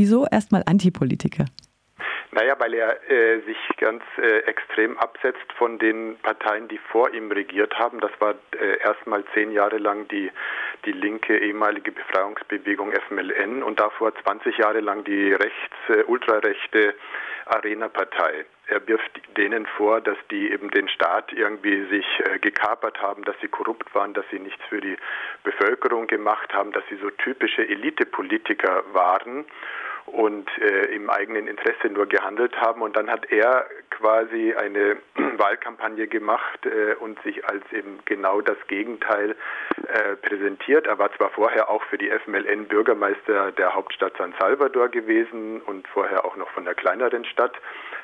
Wieso erstmal Antipolitiker? Naja, weil er äh, sich ganz äh, extrem absetzt von den Parteien, die vor ihm regiert haben. Das war äh, erstmal zehn Jahre lang die, die linke ehemalige Befreiungsbewegung FMLN und davor 20 Jahre lang die rechts, äh, ultrarechte Arena-Partei. Er wirft denen vor, dass die eben den Staat irgendwie sich äh, gekapert haben, dass sie korrupt waren, dass sie nichts für die Bevölkerung gemacht haben, dass sie so typische Elitepolitiker waren und äh, im eigenen Interesse nur gehandelt haben. Und dann hat er quasi eine Wahlkampagne gemacht äh, und sich als eben genau das Gegenteil äh, präsentiert. Er war zwar vorher auch für die FMLN Bürgermeister der Hauptstadt San Salvador gewesen und vorher auch noch von der kleineren Stadt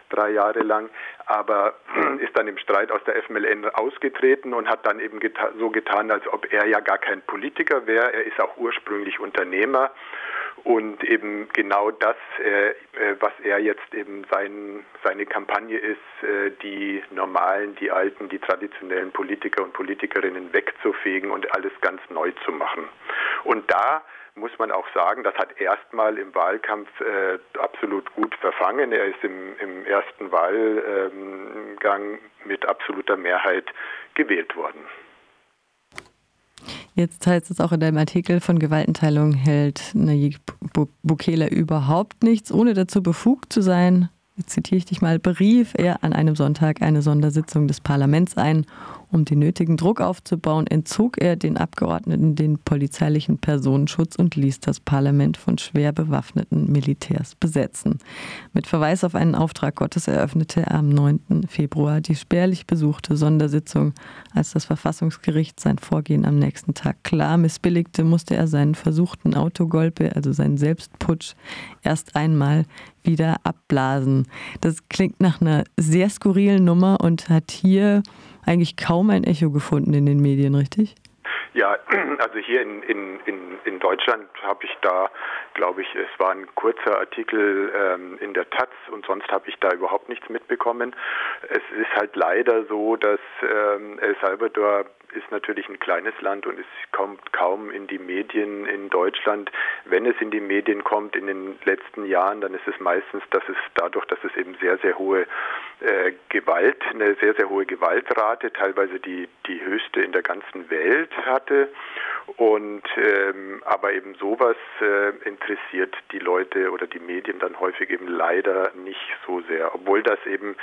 drei Jahre lang, aber ist dann im Streit aus der FMLN ausgetreten und hat dann eben geta so getan, als ob er ja gar kein Politiker wäre. Er ist auch ursprünglich Unternehmer und eben genau das, äh, äh, was er jetzt eben sein, seine Kampagne ist, äh, die normalen, die alten, die traditionellen Politiker und Politikerinnen wegzufegen und alles ganz neu zu machen. Und da muss man auch sagen, das hat erstmal im Wahlkampf äh, absolut gut verfangen. Er ist im, im ersten Wahlgang mit absoluter Mehrheit gewählt worden. Jetzt heißt es auch in deinem Artikel, von Gewaltenteilung hält Nayib Bukele überhaupt nichts, ohne dazu befugt zu sein. Zitiere ich dich mal, berief er an einem Sonntag eine Sondersitzung des Parlaments ein um den nötigen Druck aufzubauen, entzog er den Abgeordneten den polizeilichen Personenschutz und ließ das Parlament von schwer bewaffneten Militärs besetzen. Mit Verweis auf einen Auftrag Gottes eröffnete er am 9. Februar die spärlich besuchte Sondersitzung. Als das Verfassungsgericht sein Vorgehen am nächsten Tag klar missbilligte, musste er seinen versuchten Autogolpe, also seinen Selbstputsch, erst einmal wieder abblasen. Das klingt nach einer sehr skurrilen Nummer und hat hier eigentlich kaum ein Echo gefunden in den Medien, richtig? Ja, also hier in, in, in, in Deutschland habe ich da, glaube ich, es war ein kurzer Artikel ähm, in der Taz und sonst habe ich da überhaupt nichts mitbekommen. Es ist halt leider so, dass ähm, El Salvador ist natürlich ein kleines Land und es kommt kaum in die Medien in Deutschland. Wenn es in die Medien kommt in den letzten Jahren, dann ist es meistens, dass es dadurch, dass es eben sehr, sehr hohe äh, Gewalt, eine sehr, sehr hohe Gewaltrate, teilweise die, die höchste in der ganzen Welt hatte. Und ähm, aber eben sowas äh, interessiert die Leute oder die Medien dann häufig eben leider nicht so sehr, obwohl das eben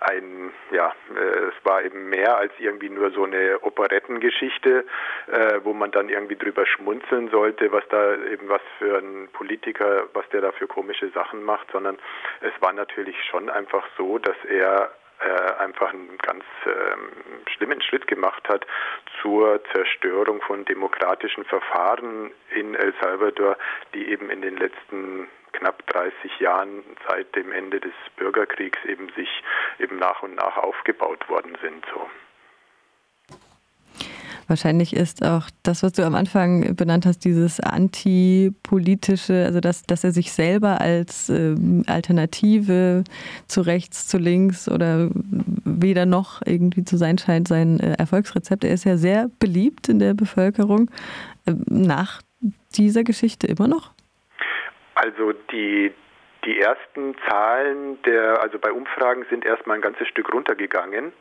ein, ja, äh, es war eben mehr als irgendwie nur so eine Operettengeschichte, äh, wo man dann irgendwie drüber schmunzeln sollte, was da eben was für ein Politiker, was der da für komische Sachen macht, sondern es war natürlich schon einfach so, dass er äh, einfach einen ganz ähm, schlimmen Schritt gemacht hat zur Zerstörung von demokratischen Verfahren in El Salvador, die eben in den letzten knapp 30 Jahren seit dem Ende des Bürgerkriegs eben sich eben nach und nach aufgebaut worden sind. So. Wahrscheinlich ist auch das, was du am Anfang benannt hast, dieses antipolitische, also dass, dass er sich selber als äh, Alternative zu rechts, zu links oder weder noch irgendwie zu sein scheint, sein äh, Erfolgsrezept. Er ist ja sehr beliebt in der Bevölkerung. Äh, nach dieser Geschichte immer noch? Also die die ersten Zahlen der, also bei Umfragen sind erstmal ein ganzes Stück runtergegangen.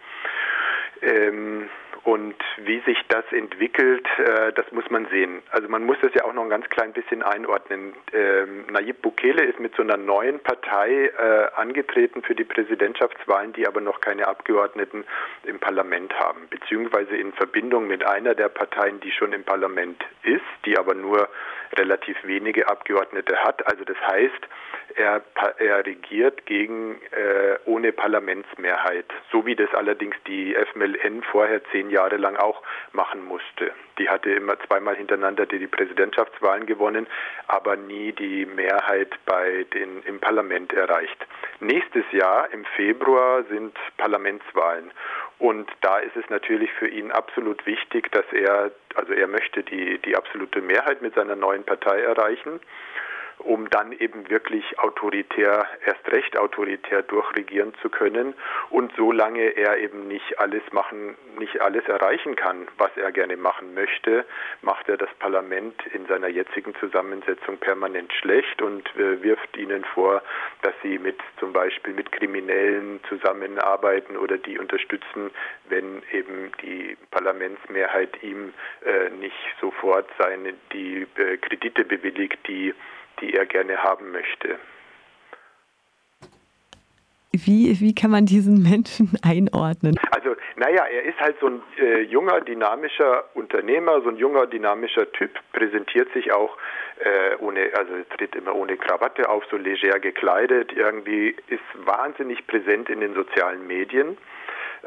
Ähm, und wie sich das entwickelt, äh, das muss man sehen. Also man muss das ja auch noch ein ganz klein bisschen einordnen. Ähm, Nayib Bukele ist mit so einer neuen Partei äh, angetreten für die Präsidentschaftswahlen, die aber noch keine Abgeordneten im Parlament haben, beziehungsweise in Verbindung mit einer der Parteien, die schon im Parlament ist, die aber nur relativ wenige Abgeordnete hat. Also das heißt, er, er regiert gegen äh, ohne Parlamentsmehrheit, so wie das allerdings die FMLN vorher zehn Jahre lang auch machen musste. Die hatte immer zweimal hintereinander die, die Präsidentschaftswahlen gewonnen, aber nie die Mehrheit bei den im Parlament erreicht. Nächstes Jahr im Februar sind Parlamentswahlen und da ist es natürlich für ihn absolut wichtig, dass er, also er möchte die, die absolute Mehrheit mit seiner neuen Partei erreichen um dann eben wirklich autoritär, erst recht autoritär durchregieren zu können. Und solange er eben nicht alles machen, nicht alles erreichen kann, was er gerne machen möchte, macht er das Parlament in seiner jetzigen Zusammensetzung permanent schlecht und äh, wirft ihnen vor, dass sie mit zum Beispiel mit Kriminellen zusammenarbeiten oder die unterstützen, wenn eben die Parlamentsmehrheit ihm äh, nicht sofort seine die äh, Kredite bewilligt, die die er gerne haben möchte. Wie, wie kann man diesen Menschen einordnen? Also, naja, er ist halt so ein äh, junger, dynamischer Unternehmer, so ein junger, dynamischer Typ, präsentiert sich auch äh, ohne, also tritt immer ohne Krawatte auf, so leger gekleidet, irgendwie ist wahnsinnig präsent in den sozialen Medien.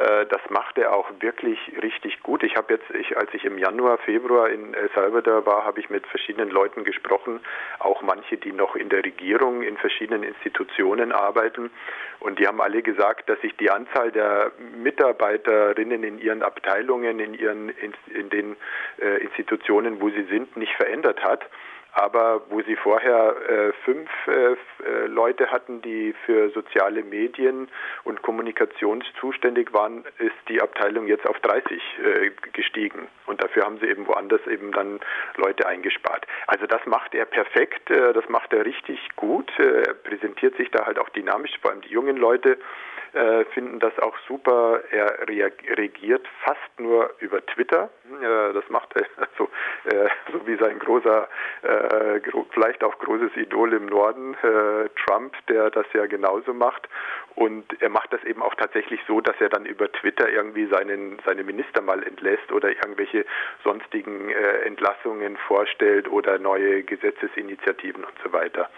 Äh, das macht er auch wirklich richtig gut. Ich habe jetzt, ich, als ich im Januar, Februar in El Salvador war, habe ich mit verschiedenen Leuten gesprochen, auch manche, die noch in der Regierung in verschiedenen Institutionen arbeiten. Und die haben alle gesagt, dass sich die Anzahl der Mitarbeiterinnen in ihren Abteilungen, in ihren in, in den äh, Institutionen, wo sie sind, nicht verändert hat. Aber wo sie vorher äh, fünf äh, äh, Leute hatten, die für soziale Medien und Kommunikation zuständig waren, ist die Abteilung jetzt auf 30 äh, gestiegen. Und dafür haben sie eben woanders eben dann Leute eingespart. Also das macht er perfekt, äh, das macht er richtig gut. Äh, er präsentiert sich da halt auch dynamisch, vor allem die jungen Leute äh, finden das auch super. Er reagiert fast nur über Twitter. Äh, das macht er so, äh, so wie sein großer, äh, vielleicht auch großes Idol im Norden, Trump, der das ja genauso macht. Und er macht das eben auch tatsächlich so, dass er dann über Twitter irgendwie seinen, seine Minister mal entlässt oder irgendwelche sonstigen Entlassungen vorstellt oder neue Gesetzesinitiativen und so weiter.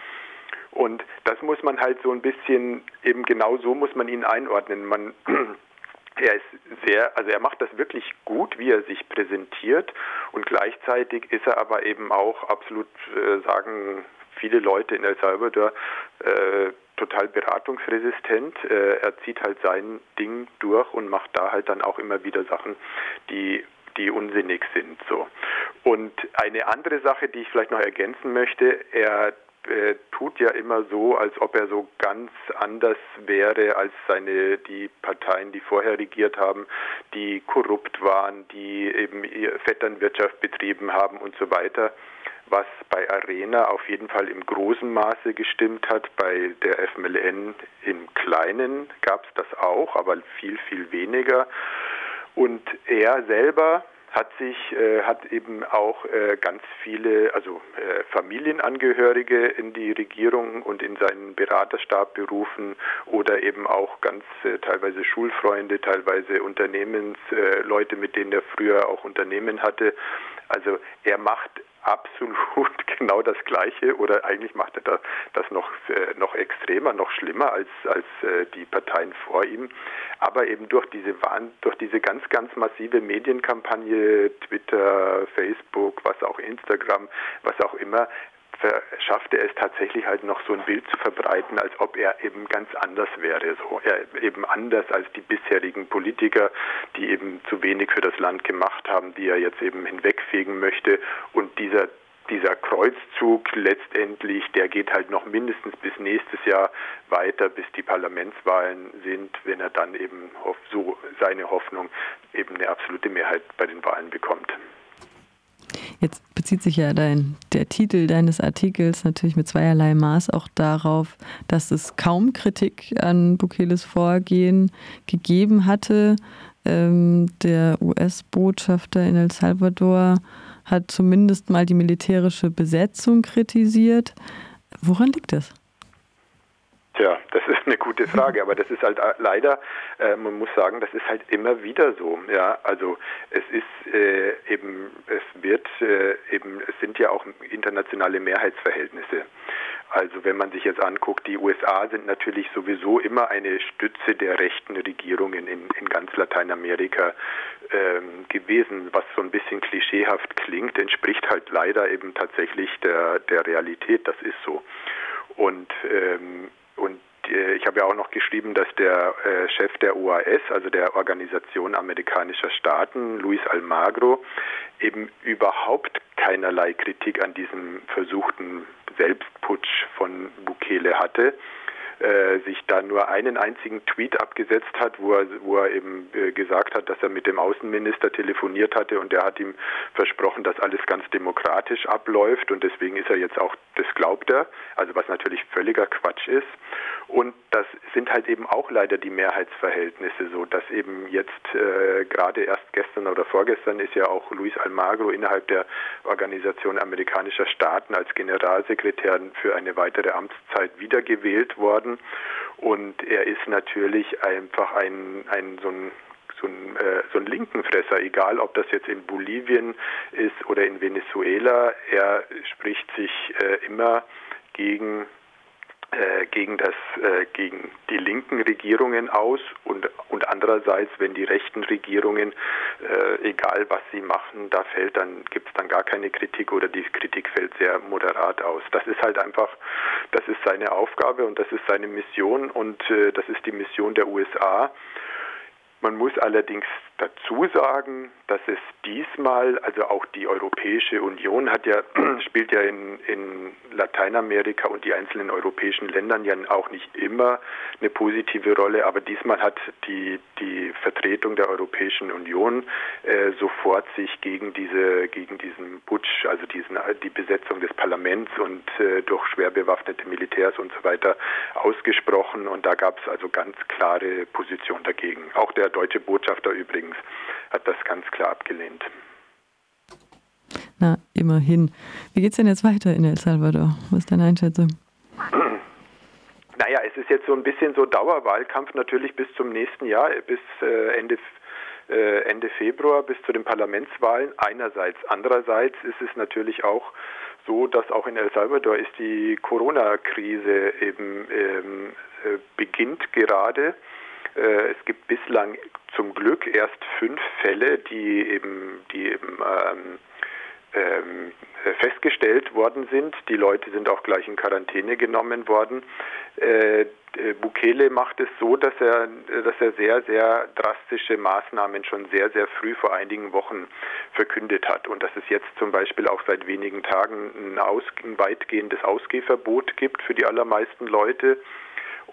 Und das muss man halt so ein bisschen, eben genau so muss man ihn einordnen. Man, er ist sehr, also er macht das wirklich gut, wie er sich präsentiert und gleichzeitig ist er aber eben auch absolut, äh, sagen viele Leute in El Salvador, äh, total beratungsresistent. Äh, er zieht halt sein Ding durch und macht da halt dann auch immer wieder Sachen, die die unsinnig sind so. Und eine andere Sache, die ich vielleicht noch ergänzen möchte, er äh, tut ja immer so, als ob er so ganz anders wäre als seine die Parteien, die vorher regiert haben, die korrupt waren, die eben Vetternwirtschaft betrieben haben und so weiter. Was bei Arena auf jeden Fall im großen Maße gestimmt hat, bei der FMLN im Kleinen gab es das auch, aber viel, viel weniger. Und er selber hat sich, äh, hat eben auch äh, ganz viele, also äh, Familienangehörige in die Regierung und in seinen Beraterstab berufen oder eben auch ganz äh, teilweise Schulfreunde, teilweise Unternehmensleute, mit denen er früher auch Unternehmen hatte. Also er macht absolut genau das Gleiche oder eigentlich macht er das, noch, äh, noch extremer, noch schlimmer als, als äh, die Parteien vor ihm. Aber eben durch diese, durch diese ganz, ganz massive Medienkampagne, Twitter, Facebook, was auch Instagram, was auch immer, schaffte es tatsächlich halt noch so ein Bild zu verbreiten, als ob er eben ganz anders wäre. So er eben anders als die bisherigen Politiker, die eben zu wenig für das Land gemacht haben, die er jetzt eben hinwegfegen möchte. Und dieser dieser Kreuzzug letztendlich, der geht halt noch mindestens bis nächstes Jahr weiter, bis die Parlamentswahlen sind, wenn er dann eben so seine Hoffnung eben eine absolute Mehrheit bei den Wahlen bekommt. Jetzt bezieht sich ja dein, der Titel deines Artikels natürlich mit zweierlei Maß auch darauf, dass es kaum Kritik an Bukeles Vorgehen gegeben hatte. Ähm, der US-Botschafter in El Salvador hat zumindest mal die militärische Besetzung kritisiert. Woran liegt das? Tja, das ist eine gute Frage, aber das ist halt äh, leider, äh, man muss sagen, das ist halt immer wieder so. Ja, also es ist äh, eben, es wird äh, eben, es sind ja auch internationale Mehrheitsverhältnisse. Also wenn man sich jetzt anguckt, die USA sind natürlich sowieso immer eine Stütze der rechten Regierungen in, in ganz Lateinamerika ähm, gewesen, was so ein bisschen klischeehaft klingt, entspricht halt leider eben tatsächlich der, der Realität. Das ist so. Und ähm, äh, ich habe ja auch noch geschrieben, dass der äh, Chef der OAS, also der Organisation amerikanischer Staaten, Luis Almagro, eben überhaupt keinerlei Kritik an diesem versuchten Selbstputsch von Bukele hatte äh, sich da nur einen einzigen Tweet abgesetzt hat, wo er, wo er eben äh, gesagt hat, dass er mit dem Außenminister telefoniert hatte und der hat ihm versprochen, dass alles ganz demokratisch abläuft und deswegen ist er jetzt auch, das glaubt er, also was natürlich völliger Quatsch ist. Und das sind halt eben auch leider die Mehrheitsverhältnisse so, dass eben jetzt äh, gerade erst gestern oder vorgestern ist ja auch Luis Almagro innerhalb der Organisation amerikanischer Staaten als Generalsekretär für eine weitere Amtszeit wiedergewählt worden. Und er ist natürlich einfach ein, ein so ein so ein, äh, so ein Linkenfresser, egal ob das jetzt in Bolivien ist oder in Venezuela. Er spricht sich äh, immer gegen gegen das äh, gegen die linken Regierungen aus und und andererseits wenn die rechten Regierungen äh, egal was sie machen da fällt dann gibt es dann gar keine Kritik oder die Kritik fällt sehr moderat aus. Das ist halt einfach das ist seine Aufgabe und das ist seine Mission und äh, das ist die Mission der USA man muss allerdings dazu sagen, dass es diesmal, also auch die Europäische Union hat ja, spielt ja in, in Lateinamerika und die einzelnen europäischen Ländern ja auch nicht immer eine positive Rolle, aber diesmal hat die, die Vertretung der Europäischen Union äh, sofort sich gegen diese, gegen diesen Putsch, also diesen, die Besetzung des Parlaments und äh, durch schwer bewaffnete Militärs und so weiter ausgesprochen und da gab es also ganz klare Position dagegen. Auch der deutsche Botschafter übrigens hat das ganz klar abgelehnt. Na, immerhin. Wie geht es denn jetzt weiter in El Salvador? Was ist deine Einschätzung? Naja, es ist jetzt so ein bisschen so Dauerwahlkampf natürlich bis zum nächsten Jahr, bis äh, Ende, äh, Ende Februar, bis zu den Parlamentswahlen einerseits. Andererseits ist es natürlich auch so, dass auch in El Salvador ist die Corona-Krise eben ähm, äh, beginnt gerade. Äh, es gibt bislang zum Glück erst fünf Fälle, die eben, die eben ähm, ähm, festgestellt worden sind. Die Leute sind auch gleich in Quarantäne genommen worden. Äh, Bukele macht es so, dass er, dass er sehr, sehr drastische Maßnahmen schon sehr, sehr früh vor einigen Wochen verkündet hat. Und dass es jetzt zum Beispiel auch seit wenigen Tagen ein, aus, ein weitgehendes Ausgehverbot gibt für die allermeisten Leute.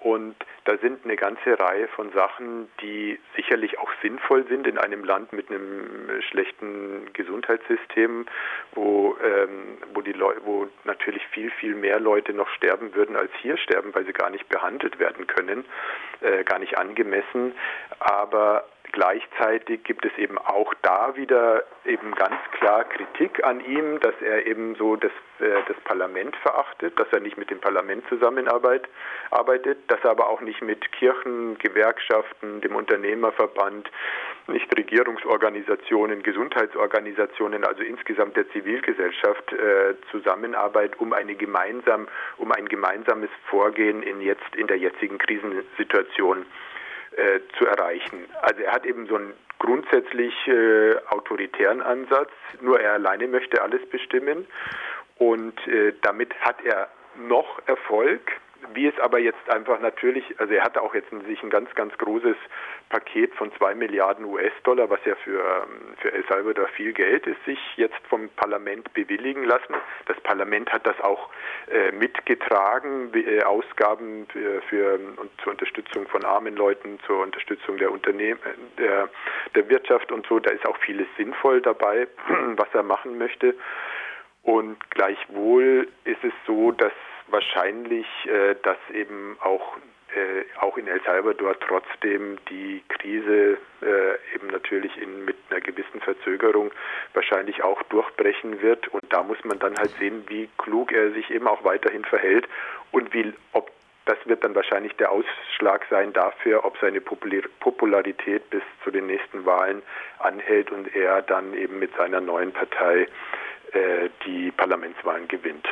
Und da sind eine ganze Reihe von Sachen, die sicherlich auch sinnvoll sind in einem Land mit einem schlechten Gesundheitssystem, wo, ähm, wo, die Leu wo natürlich viel, viel mehr Leute noch sterben würden, als hier sterben, weil sie gar nicht behandelt werden können, äh, gar nicht angemessen. Aber Gleichzeitig gibt es eben auch da wieder eben ganz klar Kritik an ihm, dass er eben so das, äh, das Parlament verachtet, dass er nicht mit dem Parlament zusammenarbeitet, arbeitet, dass er aber auch nicht mit Kirchen, Gewerkschaften, dem Unternehmerverband, nicht Regierungsorganisationen, Gesundheitsorganisationen, also insgesamt der Zivilgesellschaft äh, zusammenarbeitet, um eine gemeinsam, um ein gemeinsames Vorgehen in jetzt in der jetzigen Krisensituation äh, zu erreichen. Also er hat eben so einen grundsätzlich äh, autoritären Ansatz, nur er alleine möchte alles bestimmen und äh, damit hat er noch Erfolg. Wie es aber jetzt einfach natürlich, also er hatte auch jetzt sich ein ganz, ganz großes Paket von zwei Milliarden US-Dollar, was ja für, ähm, für El Salvador viel Geld ist, sich jetzt vom Parlament bewilligen lassen. Das Parlament hat das auch äh, mitgetragen, äh, Ausgaben für, für und zur Unterstützung von armen Leuten, zur Unterstützung der Unternehmen, der, der Wirtschaft und so. Da ist auch vieles sinnvoll dabei, was er machen möchte. Und gleichwohl ist es so, dass wahrscheinlich, äh, dass eben auch äh, auch in El Salvador trotzdem die Krise äh, eben natürlich in, mit einer gewissen Verzögerung wahrscheinlich auch durchbrechen wird. Und da muss man dann halt sehen, wie klug er sich eben auch weiterhin verhält und wie, ob das wird dann wahrscheinlich der Ausschlag sein dafür, ob seine Popularität bis zu den nächsten Wahlen anhält und er dann eben mit seiner neuen Partei äh, die Parlamentswahlen gewinnt.